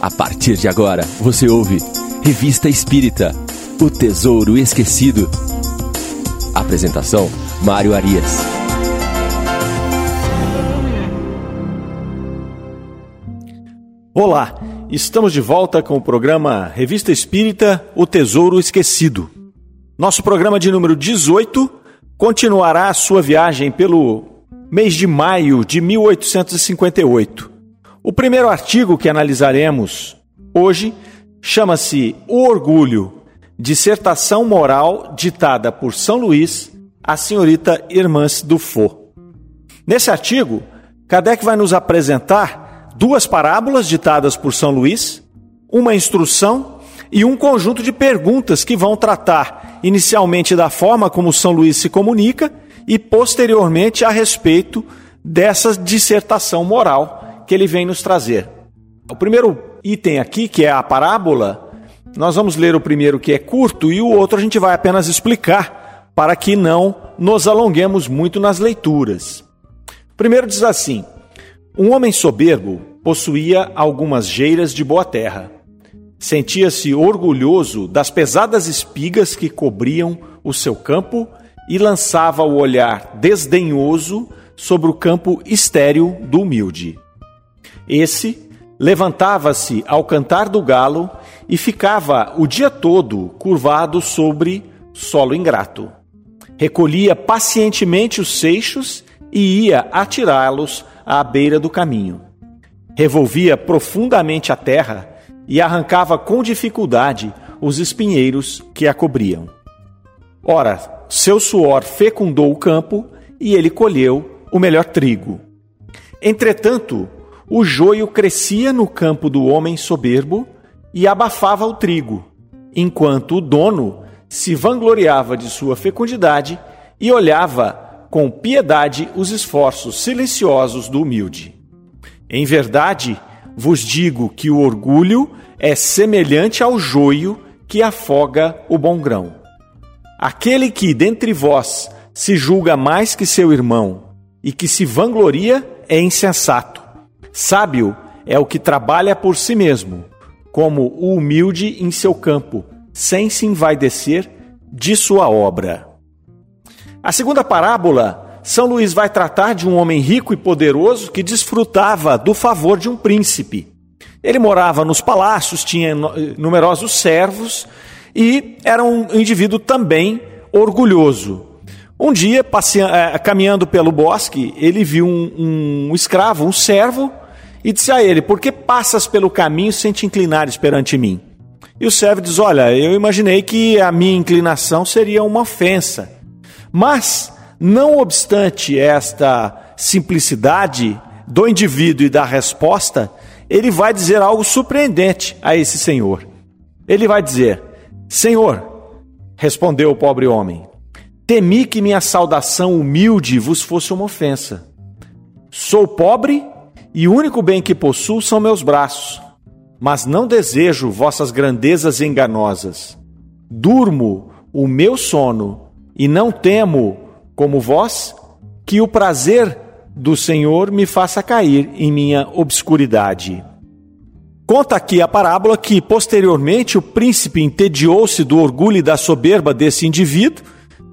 A partir de agora, você ouve Revista Espírita O Tesouro Esquecido. Apresentação: Mário Arias. Olá, estamos de volta com o programa Revista Espírita O Tesouro Esquecido. Nosso programa de número 18 continuará a sua viagem pelo mês de maio de 1858. O primeiro artigo que analisaremos hoje chama-se O Orgulho, dissertação moral ditada por São Luís à senhorita Irmãs Dufault. Nesse artigo, Kardec vai nos apresentar duas parábolas ditadas por São Luís, uma instrução e um conjunto de perguntas que vão tratar inicialmente da forma como São Luís se comunica e posteriormente a respeito dessa dissertação moral que ele vem nos trazer. O primeiro item aqui, que é a parábola, nós vamos ler o primeiro que é curto e o outro a gente vai apenas explicar para que não nos alonguemos muito nas leituras. Primeiro diz assim: Um homem soberbo possuía algumas geiras de boa terra. Sentia-se orgulhoso das pesadas espigas que cobriam o seu campo e lançava o olhar desdenhoso sobre o campo estéril do humilde. Esse levantava-se ao cantar do galo e ficava o dia todo curvado sobre solo ingrato. Recolhia pacientemente os seixos e ia atirá-los à beira do caminho. Revolvia profundamente a terra e arrancava com dificuldade os espinheiros que a cobriam. Ora, seu suor fecundou o campo e ele colheu o melhor trigo. Entretanto, o joio crescia no campo do homem soberbo e abafava o trigo, enquanto o dono se vangloriava de sua fecundidade e olhava com piedade os esforços silenciosos do humilde. Em verdade, vos digo que o orgulho é semelhante ao joio que afoga o bom grão. Aquele que dentre vós se julga mais que seu irmão e que se vangloria é insensato Sábio é o que trabalha por si mesmo, como o humilde em seu campo, sem se envaidecer de sua obra. A segunda parábola, São Luís vai tratar de um homem rico e poderoso que desfrutava do favor de um príncipe. Ele morava nos palácios, tinha numerosos servos e era um indivíduo também orgulhoso. Um dia, passeando, caminhando pelo bosque, ele viu um, um escravo, um servo, e disse a ele: Por que passas pelo caminho sem te inclinares perante mim? E o servo diz: Olha, eu imaginei que a minha inclinação seria uma ofensa. Mas, não obstante esta simplicidade do indivíduo e da resposta, ele vai dizer algo surpreendente a esse senhor. Ele vai dizer: Senhor, respondeu o pobre homem, temi que minha saudação humilde vos fosse uma ofensa. Sou pobre e o único bem que possuo são meus braços. Mas não desejo vossas grandezas enganosas. Durmo o meu sono e não temo, como vós, que o prazer do Senhor me faça cair em minha obscuridade. Conta aqui a parábola que, posteriormente, o príncipe entediou-se do orgulho e da soberba desse indivíduo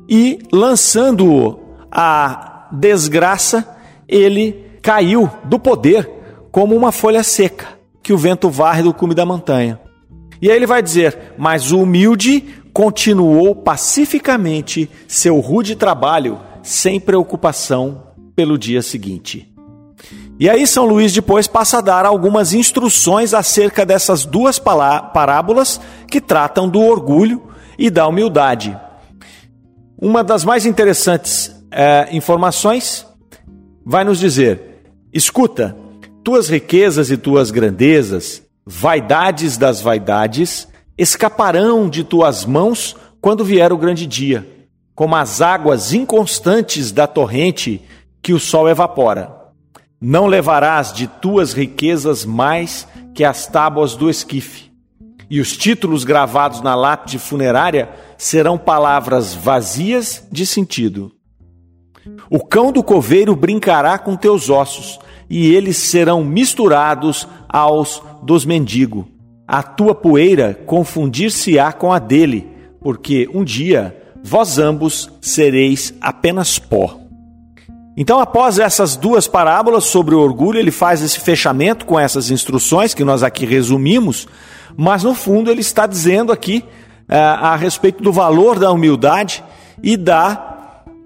e, lançando-o à desgraça, ele caiu do poder como uma folha seca que o vento varre do cume da montanha. E aí ele vai dizer: Mas o humilde continuou pacificamente seu rude trabalho, sem preocupação pelo dia seguinte. E aí São Luís depois passa a dar algumas instruções acerca dessas duas parábolas que tratam do orgulho e da humildade. Uma das mais interessantes é, informações vai nos dizer: Escuta, tuas riquezas e tuas grandezas, vaidades das vaidades, escaparão de tuas mãos quando vier o grande dia, como as águas inconstantes da torrente que o sol evapora. Não levarás de tuas riquezas mais que as tábuas do esquife. E os títulos gravados na lápide funerária serão palavras vazias de sentido. O cão do coveiro brincará com teus ossos, e eles serão misturados aos dos mendigos. A tua poeira confundir-se-á com a dele, porque um dia vós ambos sereis apenas pó. Então, após essas duas parábolas sobre o orgulho, ele faz esse fechamento com essas instruções que nós aqui resumimos, mas no fundo ele está dizendo aqui a respeito do valor da humildade e da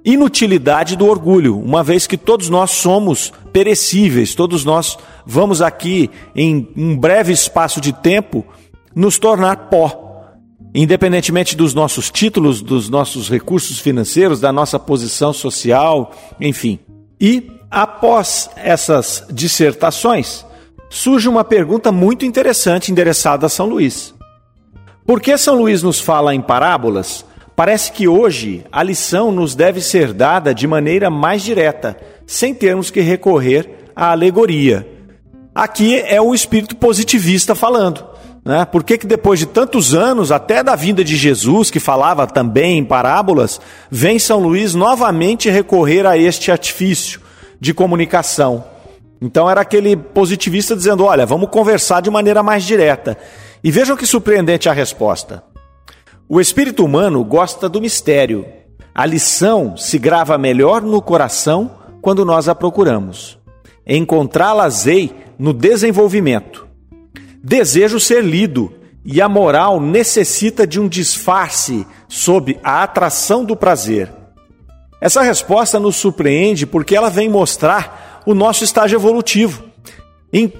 inutilidade do orgulho, uma vez que todos nós somos perecíveis, todos nós vamos aqui, em um breve espaço de tempo, nos tornar pó. Independentemente dos nossos títulos, dos nossos recursos financeiros, da nossa posição social, enfim. E após essas dissertações, surge uma pergunta muito interessante endereçada a São Luís. Por que São Luís nos fala em parábolas? Parece que hoje a lição nos deve ser dada de maneira mais direta, sem termos que recorrer à alegoria. Aqui é o espírito positivista falando. Né? Por que, que depois de tantos anos, até da vinda de Jesus, que falava também em parábolas, vem São Luís novamente recorrer a este artifício de comunicação? Então era aquele positivista dizendo: olha, vamos conversar de maneira mais direta. E vejam que surpreendente a resposta. O espírito humano gosta do mistério. A lição se grava melhor no coração quando nós a procuramos. Encontrá-las-ei no desenvolvimento. Desejo ser lido e a moral necessita de um disfarce sob a atração do prazer. Essa resposta nos surpreende porque ela vem mostrar o nosso estágio evolutivo,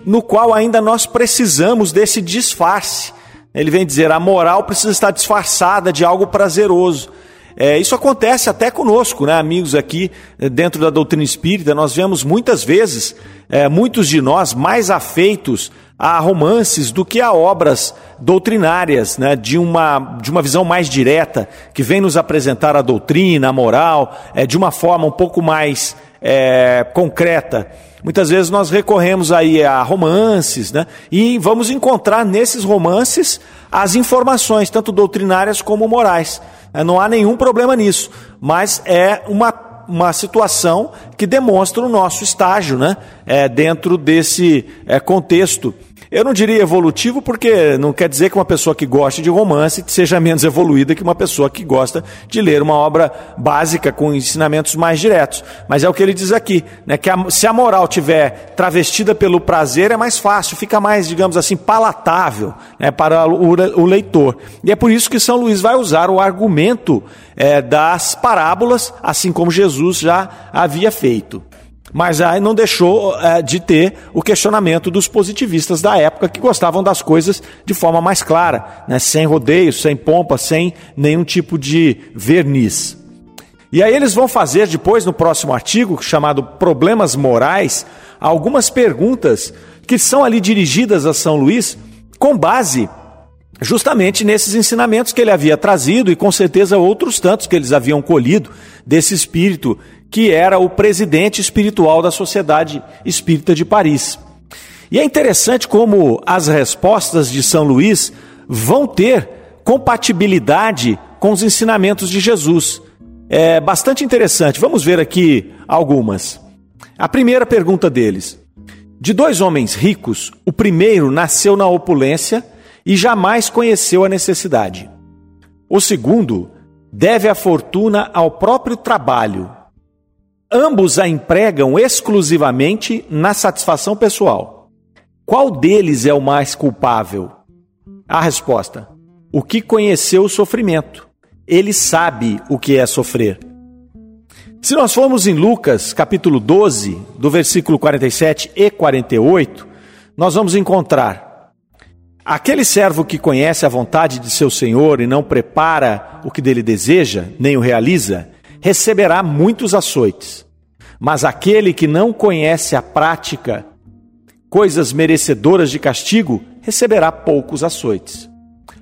no qual ainda nós precisamos desse disfarce ele vem dizer: a moral precisa estar disfarçada de algo prazeroso. É, isso acontece até conosco, né, amigos aqui é, dentro da doutrina espírita. Nós vemos muitas vezes é, muitos de nós mais afeitos a romances do que a obras doutrinárias, né, de, uma, de uma visão mais direta, que vem nos apresentar a doutrina, a moral, é, de uma forma um pouco mais é, concreta. Muitas vezes nós recorremos aí a romances, né? E vamos encontrar nesses romances as informações, tanto doutrinárias como morais. É, não há nenhum problema nisso, mas é uma, uma situação que demonstra o nosso estágio, né? É, dentro desse é, contexto eu não diria evolutivo porque não quer dizer que uma pessoa que goste de romance seja menos evoluída que uma pessoa que gosta de ler uma obra básica com ensinamentos mais diretos. Mas é o que ele diz aqui, né, que a, se a moral tiver travestida pelo prazer é mais fácil, fica mais, digamos assim, palatável né, para o, o, leitor. E é por isso que São Luís vai usar o argumento é, das parábolas, assim como Jesus já havia feito. Mas aí não deixou é, de ter o questionamento dos positivistas da época que gostavam das coisas de forma mais clara, né? sem rodeios, sem pompa, sem nenhum tipo de verniz. E aí eles vão fazer depois, no próximo artigo, chamado Problemas Morais, algumas perguntas que são ali dirigidas a São Luís com base justamente nesses ensinamentos que ele havia trazido e com certeza outros tantos que eles haviam colhido desse espírito que era o presidente espiritual da Sociedade Espírita de Paris. E é interessante como as respostas de São Luís vão ter compatibilidade com os ensinamentos de Jesus. É bastante interessante. Vamos ver aqui algumas. A primeira pergunta deles: De dois homens ricos, o primeiro nasceu na opulência e jamais conheceu a necessidade. O segundo deve a fortuna ao próprio trabalho Ambos a empregam exclusivamente na satisfação pessoal. Qual deles é o mais culpável? A resposta: o que conheceu o sofrimento. Ele sabe o que é sofrer. Se nós formos em Lucas, capítulo 12, do versículo 47 e 48, nós vamos encontrar aquele servo que conhece a vontade de seu senhor e não prepara o que dele deseja, nem o realiza, receberá muitos açoites. Mas aquele que não conhece a prática, coisas merecedoras de castigo, receberá poucos açoites.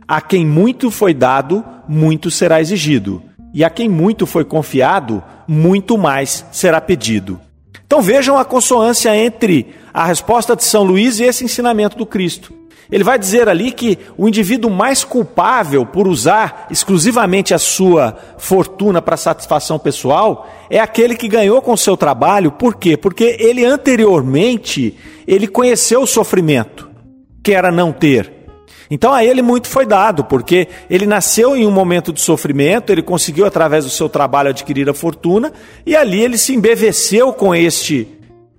A quem muito foi dado, muito será exigido, e a quem muito foi confiado, muito mais será pedido. Então vejam a consonância entre a resposta de São Luís e esse ensinamento do Cristo. Ele vai dizer ali que o indivíduo mais culpável por usar exclusivamente a sua fortuna para satisfação pessoal é aquele que ganhou com o seu trabalho. Por quê? Porque ele anteriormente ele conheceu o sofrimento, que era não ter. Então a ele muito foi dado, porque ele nasceu em um momento de sofrimento, ele conseguiu através do seu trabalho adquirir a fortuna e ali ele se embeveceu com este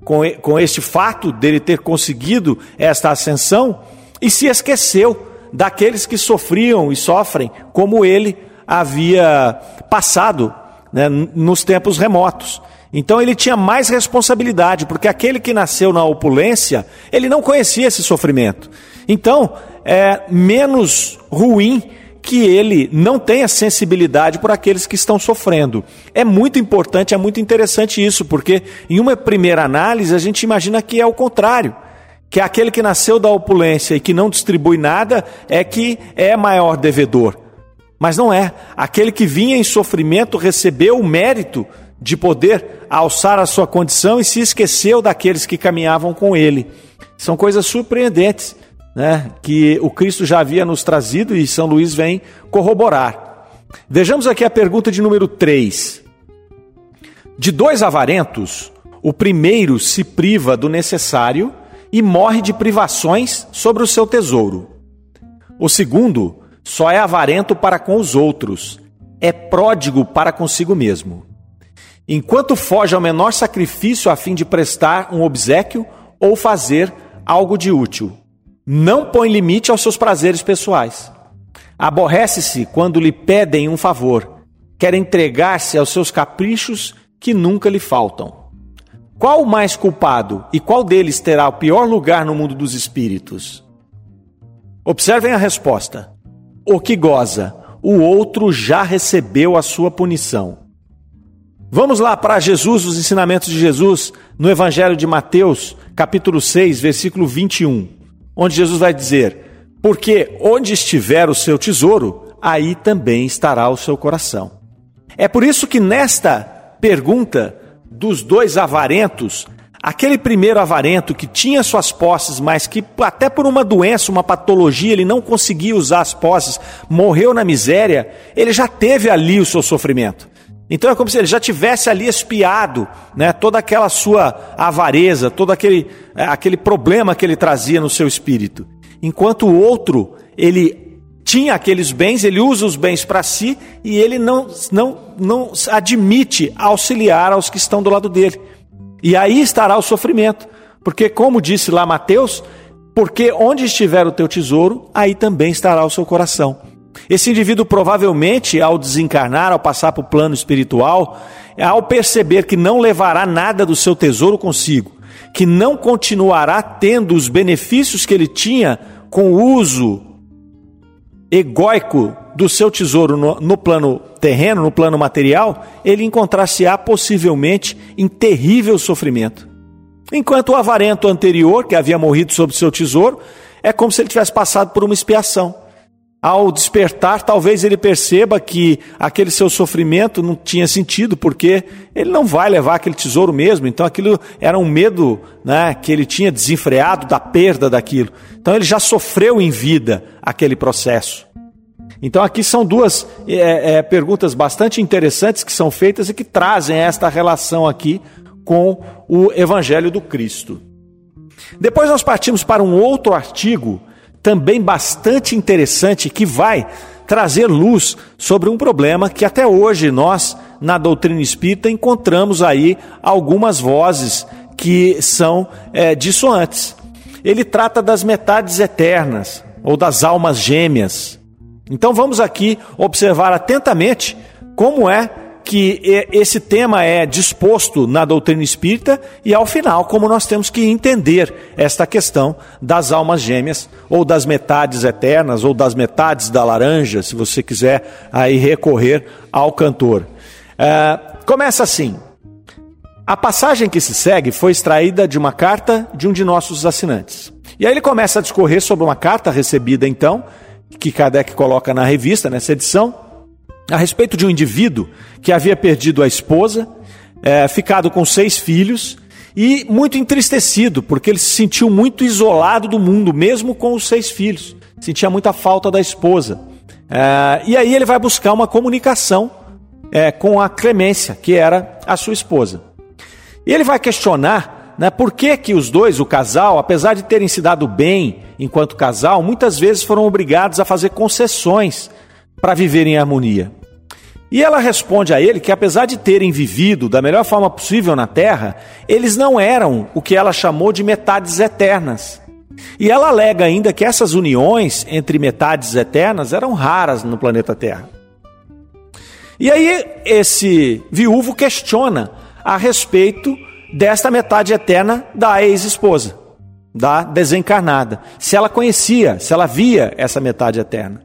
com, com este fato dele ter conseguido esta ascensão e se esqueceu daqueles que sofriam e sofrem como ele havia passado né, nos tempos remotos. Então ele tinha mais responsabilidade, porque aquele que nasceu na opulência, ele não conhecia esse sofrimento. Então, é menos ruim que ele não tenha sensibilidade por aqueles que estão sofrendo. É muito importante, é muito interessante isso, porque em uma primeira análise a gente imagina que é o contrário que aquele que nasceu da opulência e que não distribui nada é que é maior devedor. Mas não é. Aquele que vinha em sofrimento recebeu o mérito de poder alçar a sua condição e se esqueceu daqueles que caminhavam com ele. São coisas surpreendentes, né? Que o Cristo já havia nos trazido e São Luís vem corroborar. Vejamos aqui a pergunta de número 3. De dois avarentos, o primeiro se priva do necessário e morre de privações sobre o seu tesouro. O segundo só é avarento para com os outros, é pródigo para consigo mesmo. Enquanto foge ao menor sacrifício a fim de prestar um obsequio ou fazer algo de útil, não põe limite aos seus prazeres pessoais. Aborrece-se quando lhe pedem um favor, quer entregar-se aos seus caprichos que nunca lhe faltam. Qual o mais culpado e qual deles terá o pior lugar no mundo dos espíritos? Observem a resposta. O que goza, o outro já recebeu a sua punição. Vamos lá para Jesus, os ensinamentos de Jesus no Evangelho de Mateus, capítulo 6, versículo 21, onde Jesus vai dizer: Porque onde estiver o seu tesouro, aí também estará o seu coração. É por isso que nesta pergunta dos dois avarentos, aquele primeiro avarento que tinha suas posses, mas que até por uma doença, uma patologia, ele não conseguia usar as posses, morreu na miséria, ele já teve ali o seu sofrimento. Então é como se ele já tivesse ali espiado né, toda aquela sua avareza, todo aquele, é, aquele problema que ele trazia no seu espírito. Enquanto o outro, ele tinha aqueles bens, ele usa os bens para si e ele não, não, não admite auxiliar aos que estão do lado dele. E aí estará o sofrimento, porque, como disse lá Mateus, porque onde estiver o teu tesouro, aí também estará o seu coração. Esse indivíduo provavelmente, ao desencarnar, ao passar para o plano espiritual, ao perceber que não levará nada do seu tesouro consigo, que não continuará tendo os benefícios que ele tinha com o uso egóico do seu tesouro no, no, plano terreno, no plano material, ele encontrar-se-á possivelmente em terrível sofrimento. Enquanto o avarento anterior, que havia morrido sobre seu tesouro, é como se ele tivesse passado por uma expiação. Ao despertar, talvez ele perceba que aquele seu sofrimento não tinha sentido, porque ele não vai levar aquele tesouro mesmo. Então aquilo era um medo né, que ele tinha desenfreado da perda daquilo. Então ele já sofreu em vida aquele processo. Então aqui são duas é, é, perguntas bastante interessantes que são feitas e que trazem esta relação aqui com o Evangelho do Cristo. Depois nós partimos para um outro artigo também bastante interessante que vai trazer luz sobre um problema que até hoje nós, na doutrina espírita, encontramos aí algumas vozes que são é, dissoantes. Ele trata das metades eternas ou das almas gêmeas. Então vamos aqui observar atentamente como é que esse tema é disposto na doutrina espírita e, ao final, como nós temos que entender esta questão das almas gêmeas, ou das metades eternas, ou das metades da laranja, se você quiser aí recorrer ao cantor. É, começa assim. A passagem que se segue foi extraída de uma carta de um de nossos assinantes. E aí ele começa a discorrer sobre uma carta recebida, então, que Kardec coloca na revista, nessa edição, a respeito de um indivíduo que havia perdido a esposa, é, ficado com seis filhos e muito entristecido, porque ele se sentiu muito isolado do mundo, mesmo com os seis filhos. Sentia muita falta da esposa. É, e aí ele vai buscar uma comunicação é, com a Clemência, que era a sua esposa. E ele vai questionar né, por que, que os dois, o casal, apesar de terem se dado bem enquanto casal, muitas vezes foram obrigados a fazer concessões para viver em harmonia. E ela responde a ele que, apesar de terem vivido da melhor forma possível na Terra, eles não eram o que ela chamou de metades eternas. E ela alega ainda que essas uniões entre metades eternas eram raras no planeta Terra. E aí, esse viúvo questiona a respeito desta metade eterna da ex-esposa, da desencarnada. Se ela conhecia, se ela via essa metade eterna.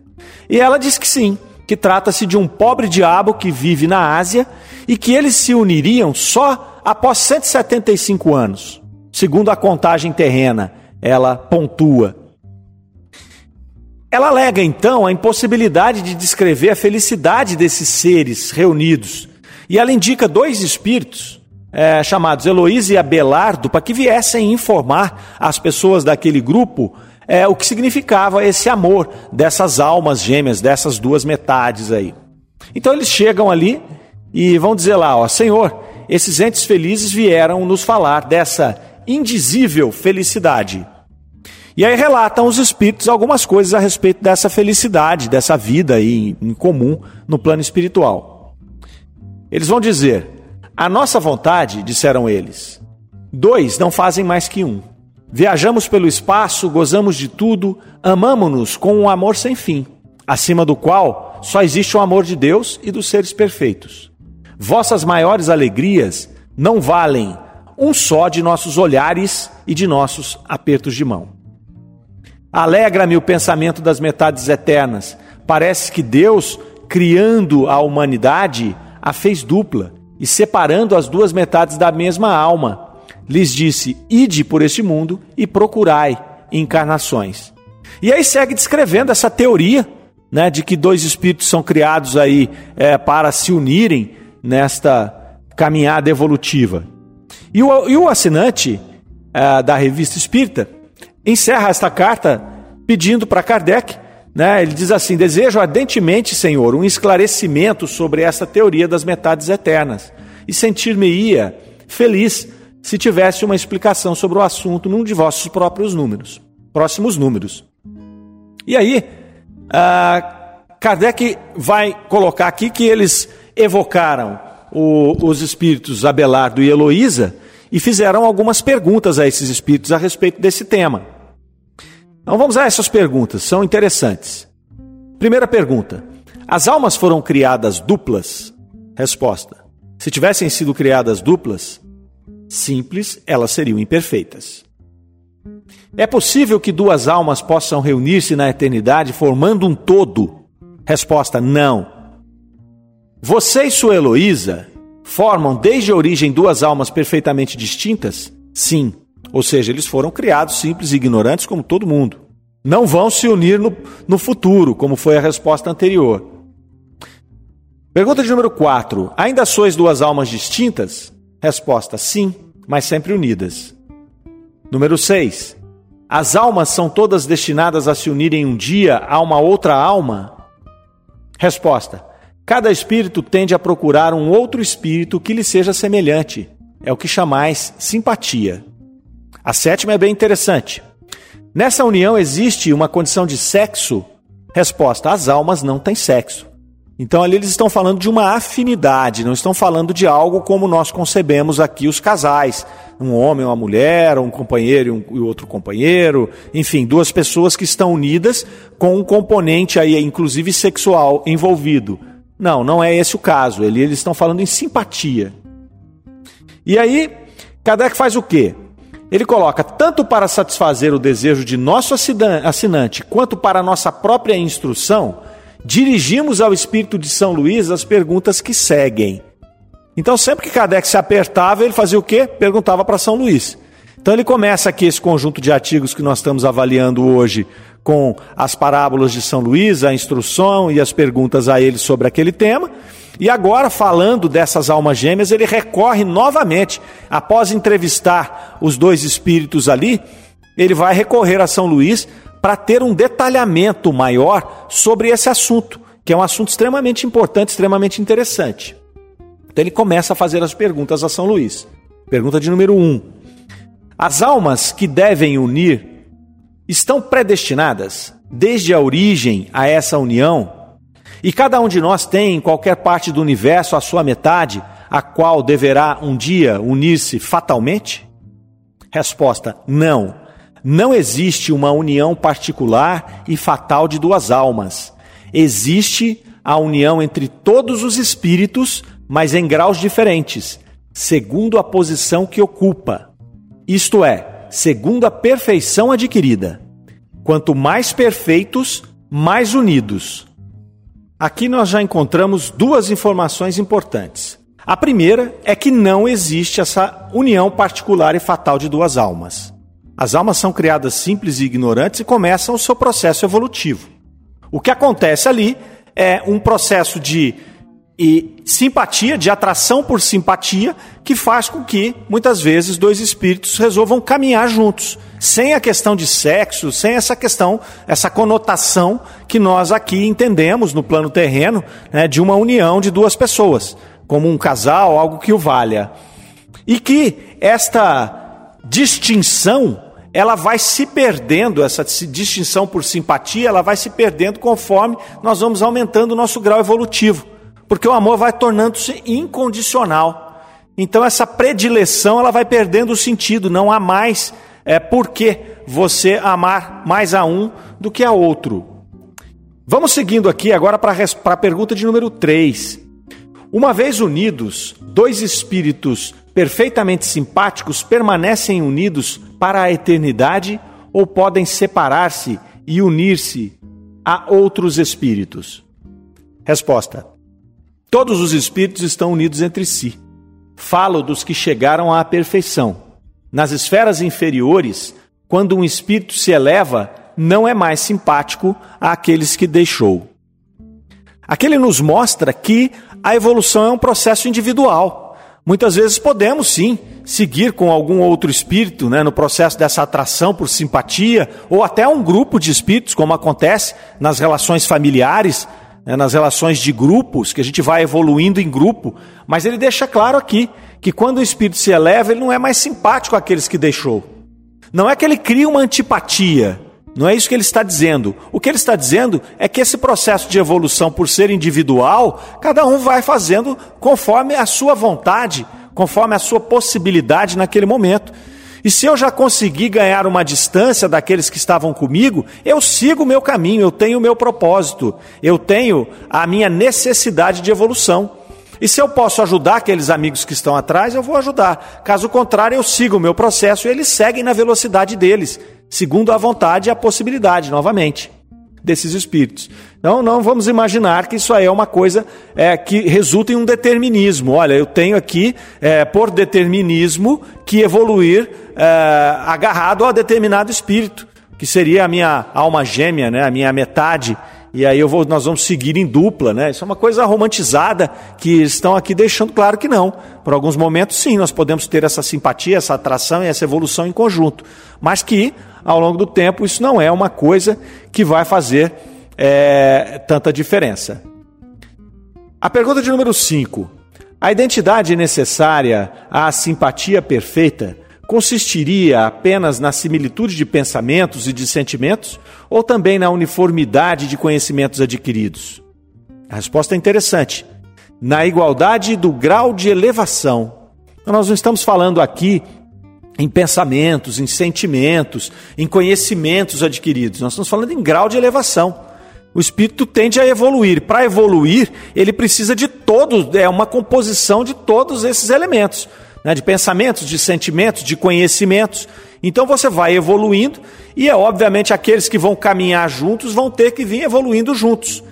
E ela diz que sim que trata-se de um pobre diabo que vive na Ásia e que eles se uniriam só após 175 anos, segundo a contagem terrena, ela pontua. Ela alega então a impossibilidade de descrever a felicidade desses seres reunidos e ela indica dois espíritos é, chamados Heloísa e Abelardo para que viessem informar as pessoas daquele grupo é, o que significava esse amor dessas almas gêmeas, dessas duas metades aí. Então eles chegam ali e vão dizer lá: ó, Senhor, esses entes felizes vieram nos falar dessa indizível felicidade. E aí relatam os espíritos algumas coisas a respeito dessa felicidade, dessa vida aí em comum no plano espiritual. Eles vão dizer: A nossa vontade, disseram eles, dois não fazem mais que um. Viajamos pelo espaço, gozamos de tudo, amamo-nos com um amor sem fim, acima do qual só existe o amor de Deus e dos seres perfeitos. Vossas maiores alegrias não valem um só de nossos olhares e de nossos apertos de mão. Alegra-me o pensamento das metades eternas. Parece que Deus, criando a humanidade, a fez dupla e separando as duas metades da mesma alma lhes disse: Ide por este mundo e procurai encarnações. E aí segue descrevendo essa teoria né, de que dois espíritos são criados aí é, para se unirem nesta caminhada evolutiva. E o, e o assinante é, da revista Espírita encerra esta carta pedindo para Kardec, né, ele diz assim: Desejo ardentemente, Senhor, um esclarecimento sobre essa teoria das metades eternas e sentir-me-ia feliz se tivesse uma explicação sobre o assunto num de vossos próprios números, próximos números. E aí, uh, Kardec vai colocar aqui que eles evocaram o, os espíritos Abelardo e Heloísa e fizeram algumas perguntas a esses espíritos a respeito desse tema. Então vamos a essas perguntas, são interessantes. Primeira pergunta: As almas foram criadas duplas? Resposta: Se tivessem sido criadas duplas, simples, elas seriam imperfeitas. É possível que duas almas possam reunir-se na eternidade formando um todo? Resposta: não. Você e sua Heloísa formam desde a origem duas almas perfeitamente distintas? Sim. Ou seja, eles foram criados simples e ignorantes como todo mundo. Não vão se unir no, no futuro, como foi a resposta anterior. Pergunta de número 4. Ainda sois duas almas distintas? Resposta: sim, mas sempre unidas. Número 6. As almas são todas destinadas a se unirem um dia a uma outra alma? Resposta: Cada espírito tende a procurar um outro espírito que lhe seja semelhante. É o que chamais simpatia. A sétima é bem interessante. Nessa união existe uma condição de sexo? Resposta: As almas não têm sexo. Então ali eles estão falando de uma afinidade, não estão falando de algo como nós concebemos aqui os casais, um homem, uma mulher, um companheiro e, um, e outro companheiro, enfim, duas pessoas que estão unidas com um componente aí, inclusive sexual, envolvido. Não, não é esse o caso. Ali eles estão falando em simpatia. E aí, Kardec faz o quê? Ele coloca tanto para satisfazer o desejo de nosso assinante quanto para nossa própria instrução dirigimos ao Espírito de São Luís as perguntas que seguem. Então, sempre que Kardec se apertava, ele fazia o quê? Perguntava para São Luís. Então ele começa aqui esse conjunto de artigos que nós estamos avaliando hoje com as parábolas de São Luís, a instrução e as perguntas a ele sobre aquele tema. E agora, falando dessas almas gêmeas, ele recorre novamente, após entrevistar os dois espíritos ali, ele vai recorrer a São Luís para ter um detalhamento maior sobre esse assunto, que é um assunto extremamente importante, extremamente interessante. Então ele começa a fazer as perguntas a São Luís. Pergunta de número 1. Um. As almas que devem unir estão predestinadas desde a origem a essa união, e cada um de nós tem em qualquer parte do universo a sua metade, a qual deverá um dia unir-se fatalmente? Resposta: não. Não existe uma união particular e fatal de duas almas. Existe a união entre todos os espíritos, mas em graus diferentes, segundo a posição que ocupa. Isto é, segundo a perfeição adquirida. Quanto mais perfeitos, mais unidos. Aqui nós já encontramos duas informações importantes. A primeira é que não existe essa união particular e fatal de duas almas. As almas são criadas simples e ignorantes e começam o seu processo evolutivo. O que acontece ali é um processo de e simpatia, de atração por simpatia, que faz com que, muitas vezes, dois espíritos resolvam caminhar juntos, sem a questão de sexo, sem essa questão, essa conotação que nós aqui entendemos no plano terreno, né, de uma união de duas pessoas, como um casal, algo que o valha. E que esta distinção ela vai se perdendo, essa distinção por simpatia, ela vai se perdendo conforme nós vamos aumentando o nosso grau evolutivo porque o amor vai tornando-se incondicional. Então essa predileção ela vai perdendo o sentido, não há mais é por que você amar mais a um do que a outro. Vamos seguindo aqui agora para a pergunta de número 3. Uma vez unidos, dois espíritos perfeitamente simpáticos permanecem unidos para a eternidade ou podem separar-se e unir-se a outros espíritos? Resposta: Todos os espíritos estão unidos entre si. Falo dos que chegaram à perfeição. Nas esferas inferiores, quando um espírito se eleva, não é mais simpático àqueles que deixou. Aqui ele nos mostra que a evolução é um processo individual. Muitas vezes podemos sim seguir com algum outro espírito né, no processo dessa atração por simpatia, ou até um grupo de espíritos, como acontece nas relações familiares, né, nas relações de grupos, que a gente vai evoluindo em grupo, mas ele deixa claro aqui que quando o espírito se eleva, ele não é mais simpático àqueles que deixou. Não é que ele cria uma antipatia, não é isso que ele está dizendo. O que ele está dizendo é que esse processo de evolução, por ser individual, cada um vai fazendo conforme a sua vontade, conforme a sua possibilidade naquele momento. E se eu já consegui ganhar uma distância daqueles que estavam comigo, eu sigo o meu caminho, eu tenho o meu propósito, eu tenho a minha necessidade de evolução. E se eu posso ajudar aqueles amigos que estão atrás, eu vou ajudar. Caso contrário, eu sigo o meu processo e eles seguem na velocidade deles, segundo a vontade e a possibilidade, novamente desses espíritos. Não, não vamos imaginar que isso aí é uma coisa é, que resulta em um determinismo. Olha, eu tenho aqui, é, por determinismo, que evoluir é, agarrado a determinado espírito, que seria a minha alma gêmea, né, a minha metade. E aí vou, nós vamos seguir em dupla, né? Isso é uma coisa romantizada que estão aqui deixando claro que não. Por alguns momentos, sim, nós podemos ter essa simpatia, essa atração e essa evolução em conjunto. Mas que ao longo do tempo, isso não é uma coisa que vai fazer é, tanta diferença. A pergunta de número 5. A identidade necessária à simpatia perfeita consistiria apenas na similitude de pensamentos e de sentimentos ou também na uniformidade de conhecimentos adquiridos? A resposta é interessante. Na igualdade do grau de elevação. Então, nós não estamos falando aqui em pensamentos, em sentimentos, em conhecimentos adquiridos. Nós estamos falando em grau de elevação. O espírito tende a evoluir. Para evoluir, ele precisa de todos, é uma composição de todos esses elementos, né? de pensamentos, de sentimentos, de conhecimentos. Então você vai evoluindo e é obviamente aqueles que vão caminhar juntos vão ter que vir evoluindo juntos.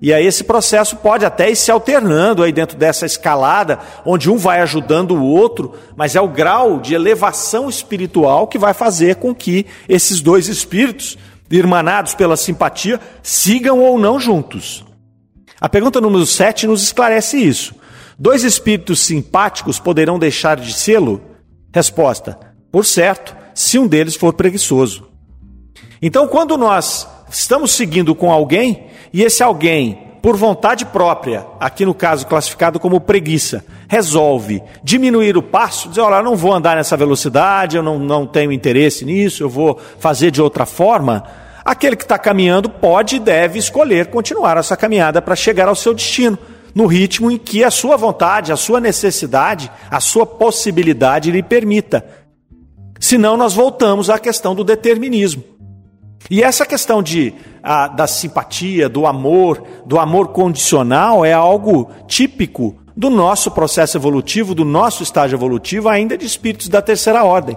E aí esse processo pode até ir se alternando aí dentro dessa escalada, onde um vai ajudando o outro, mas é o grau de elevação espiritual que vai fazer com que esses dois espíritos, irmanados pela simpatia, sigam ou não juntos. A pergunta número 7 nos esclarece isso. Dois espíritos simpáticos poderão deixar de sê-lo? Resposta: por certo, se um deles for preguiçoso. Então, quando nós estamos seguindo com alguém e esse alguém, por vontade própria, aqui no caso classificado como preguiça, resolve diminuir o passo, dizer: olha, eu não vou andar nessa velocidade, eu não, não tenho interesse nisso, eu vou fazer de outra forma. Aquele que está caminhando pode e deve escolher continuar essa caminhada para chegar ao seu destino, no ritmo em que a sua vontade, a sua necessidade, a sua possibilidade lhe permita. Senão, nós voltamos à questão do determinismo. E essa questão de, a, da simpatia, do amor, do amor condicional é algo típico do nosso processo evolutivo, do nosso estágio evolutivo, ainda de espíritos da terceira ordem.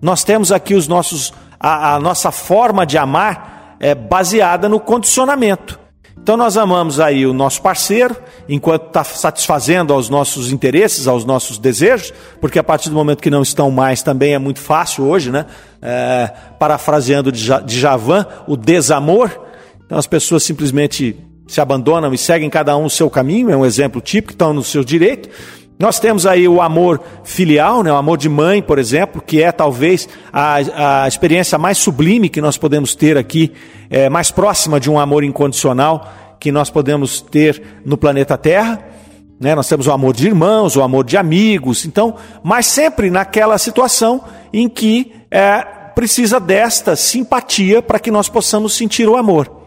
Nós temos aqui os nossos, a, a nossa forma de amar é baseada no condicionamento. Então nós amamos aí o nosso parceiro, enquanto está satisfazendo aos nossos interesses, aos nossos desejos, porque a partir do momento que não estão mais também é muito fácil hoje, né? É, parafraseando de Javan, o desamor. Então as pessoas simplesmente se abandonam e seguem cada um o seu caminho, é um exemplo típico, estão no seu direito. Nós temos aí o amor filial, né, o amor de mãe, por exemplo, que é talvez a, a experiência mais sublime que nós podemos ter aqui, é, mais próxima de um amor incondicional que nós podemos ter no planeta Terra. Né? Nós temos o amor de irmãos, o amor de amigos, então, mas sempre naquela situação em que é, precisa desta simpatia para que nós possamos sentir o amor.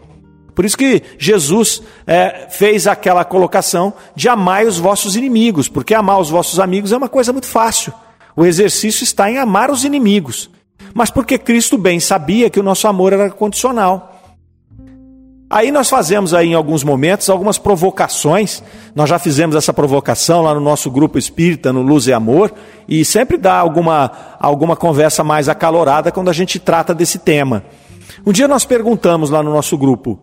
Por isso que Jesus é, fez aquela colocação de amar os vossos inimigos, porque amar os vossos amigos é uma coisa muito fácil. O exercício está em amar os inimigos. Mas porque Cristo bem sabia que o nosso amor era condicional. Aí nós fazemos aí em alguns momentos algumas provocações. Nós já fizemos essa provocação lá no nosso grupo espírita, no Luz e Amor, e sempre dá alguma, alguma conversa mais acalorada quando a gente trata desse tema. Um dia nós perguntamos lá no nosso grupo: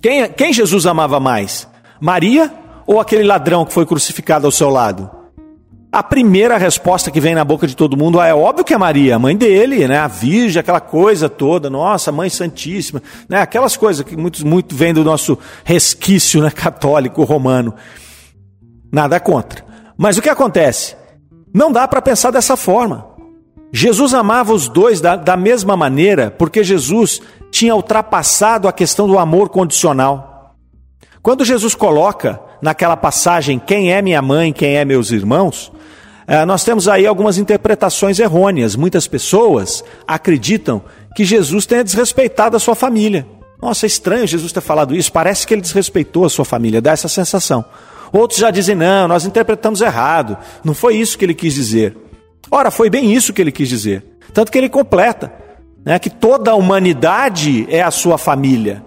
quem, quem Jesus amava mais? Maria ou aquele ladrão que foi crucificado ao seu lado? A primeira resposta que vem na boca de todo mundo é óbvio que é Maria, a mãe dele, né? A Virgem, aquela coisa toda, nossa, mãe santíssima, né? Aquelas coisas que muitos muito vêm do nosso resquício, né, católico romano. Nada contra. Mas o que acontece? Não dá para pensar dessa forma. Jesus amava os dois da, da mesma maneira, porque Jesus tinha ultrapassado a questão do amor condicional. Quando Jesus coloca naquela passagem quem é minha mãe, quem é meus irmãos, eh, nós temos aí algumas interpretações errôneas. Muitas pessoas acreditam que Jesus tenha desrespeitado a sua família. Nossa, é estranho Jesus ter falado isso, parece que ele desrespeitou a sua família, dá essa sensação. Outros já dizem, não, nós interpretamos errado, não foi isso que ele quis dizer. Ora, foi bem isso que ele quis dizer. Tanto que ele completa né, que toda a humanidade é a sua família.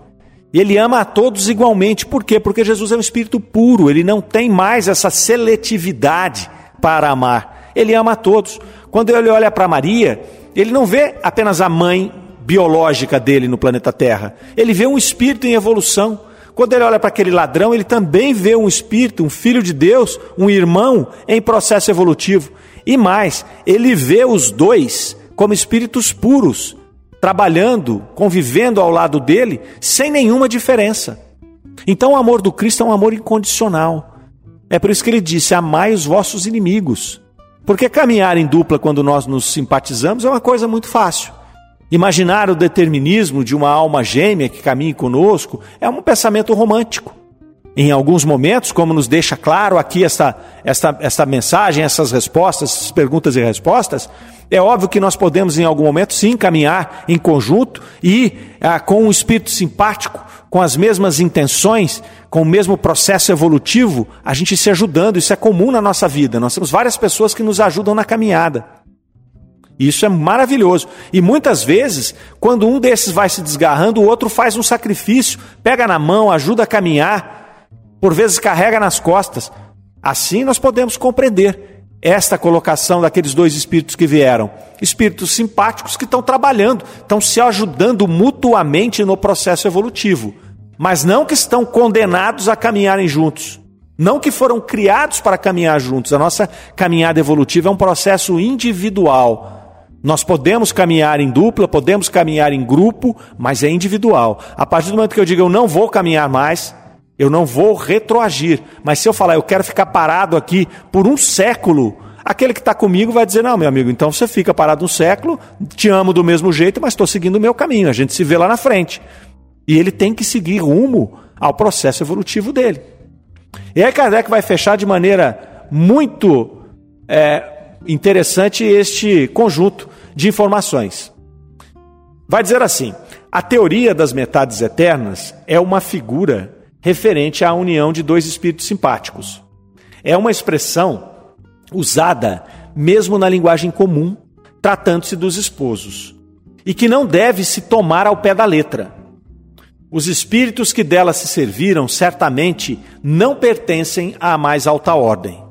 E ele ama a todos igualmente. Por quê? Porque Jesus é um espírito puro, ele não tem mais essa seletividade para amar. Ele ama a todos. Quando ele olha para Maria, ele não vê apenas a mãe biológica dele no planeta Terra, ele vê um espírito em evolução. Quando ele olha para aquele ladrão, ele também vê um espírito, um filho de Deus, um irmão em processo evolutivo. E mais, ele vê os dois como espíritos puros, trabalhando, convivendo ao lado dele, sem nenhuma diferença. Então o amor do Cristo é um amor incondicional. É por isso que ele disse: amai os vossos inimigos. Porque caminhar em dupla quando nós nos simpatizamos é uma coisa muito fácil. Imaginar o determinismo de uma alma gêmea que caminhe conosco é um pensamento romântico. Em alguns momentos, como nos deixa claro aqui esta, esta, esta mensagem, essas respostas, essas perguntas e respostas, é óbvio que nós podemos, em algum momento, sim, caminhar em conjunto e ah, com um espírito simpático, com as mesmas intenções, com o mesmo processo evolutivo, a gente se ajudando. Isso é comum na nossa vida. Nós temos várias pessoas que nos ajudam na caminhada. Isso é maravilhoso. E muitas vezes, quando um desses vai se desgarrando, o outro faz um sacrifício, pega na mão, ajuda a caminhar, por vezes carrega nas costas. Assim nós podemos compreender esta colocação daqueles dois espíritos que vieram. Espíritos simpáticos que estão trabalhando, estão se ajudando mutuamente no processo evolutivo. mas não que estão condenados a caminharem juntos. Não que foram criados para caminhar juntos. A nossa caminhada evolutiva é um processo individual. Nós podemos caminhar em dupla, podemos caminhar em grupo, mas é individual. A partir do momento que eu digo eu não vou caminhar mais, eu não vou retroagir. Mas se eu falar eu quero ficar parado aqui por um século, aquele que está comigo vai dizer: não, meu amigo, então você fica parado um século, te amo do mesmo jeito, mas estou seguindo o meu caminho. A gente se vê lá na frente. E ele tem que seguir rumo ao processo evolutivo dele. E aí Kardec vai fechar de maneira muito é, interessante este conjunto de informações. Vai dizer assim: a teoria das metades eternas é uma figura referente à união de dois espíritos simpáticos. É uma expressão usada mesmo na linguagem comum, tratando-se dos esposos, e que não deve se tomar ao pé da letra. Os espíritos que dela se serviram certamente não pertencem à mais alta ordem.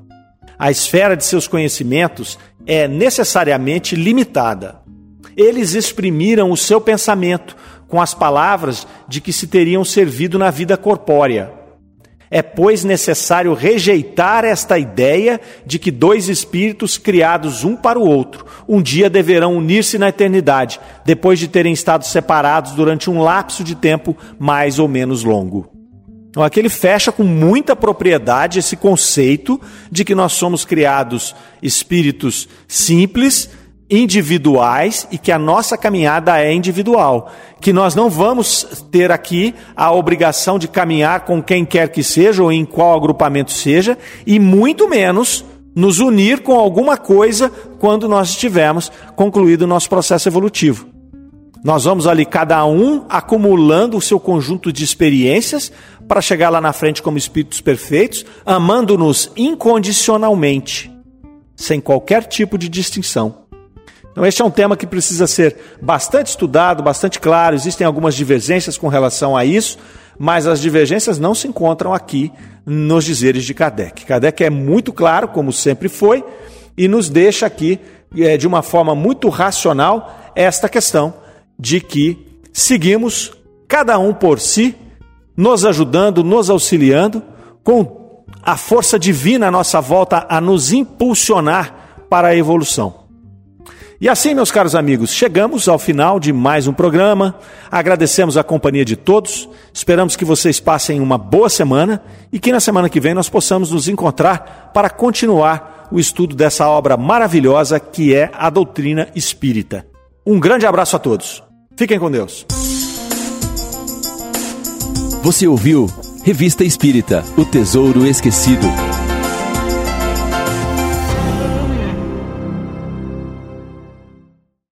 A esfera de seus conhecimentos é necessariamente limitada. Eles exprimiram o seu pensamento com as palavras de que se teriam servido na vida corpórea. É, pois, necessário rejeitar esta ideia de que dois espíritos criados um para o outro um dia deverão unir-se na eternidade, depois de terem estado separados durante um lapso de tempo mais ou menos longo. Então, aqui ele fecha com muita propriedade esse conceito de que nós somos criados espíritos simples, individuais e que a nossa caminhada é individual. Que nós não vamos ter aqui a obrigação de caminhar com quem quer que seja ou em qual agrupamento seja, e muito menos nos unir com alguma coisa quando nós estivermos concluído o nosso processo evolutivo. Nós vamos ali, cada um acumulando o seu conjunto de experiências para chegar lá na frente como espíritos perfeitos, amando-nos incondicionalmente, sem qualquer tipo de distinção. Então, este é um tema que precisa ser bastante estudado, bastante claro. Existem algumas divergências com relação a isso, mas as divergências não se encontram aqui nos dizeres de Kardec. Kardec é muito claro, como sempre foi, e nos deixa aqui, é, de uma forma muito racional, esta questão de que seguimos, cada um por si, nos ajudando, nos auxiliando, com a força divina à nossa volta a nos impulsionar para a evolução. E assim, meus caros amigos, chegamos ao final de mais um programa. Agradecemos a companhia de todos. Esperamos que vocês passem uma boa semana e que na semana que vem nós possamos nos encontrar para continuar o estudo dessa obra maravilhosa que é a doutrina espírita. Um grande abraço a todos. Fiquem com Deus. Você ouviu Revista Espírita O Tesouro Esquecido.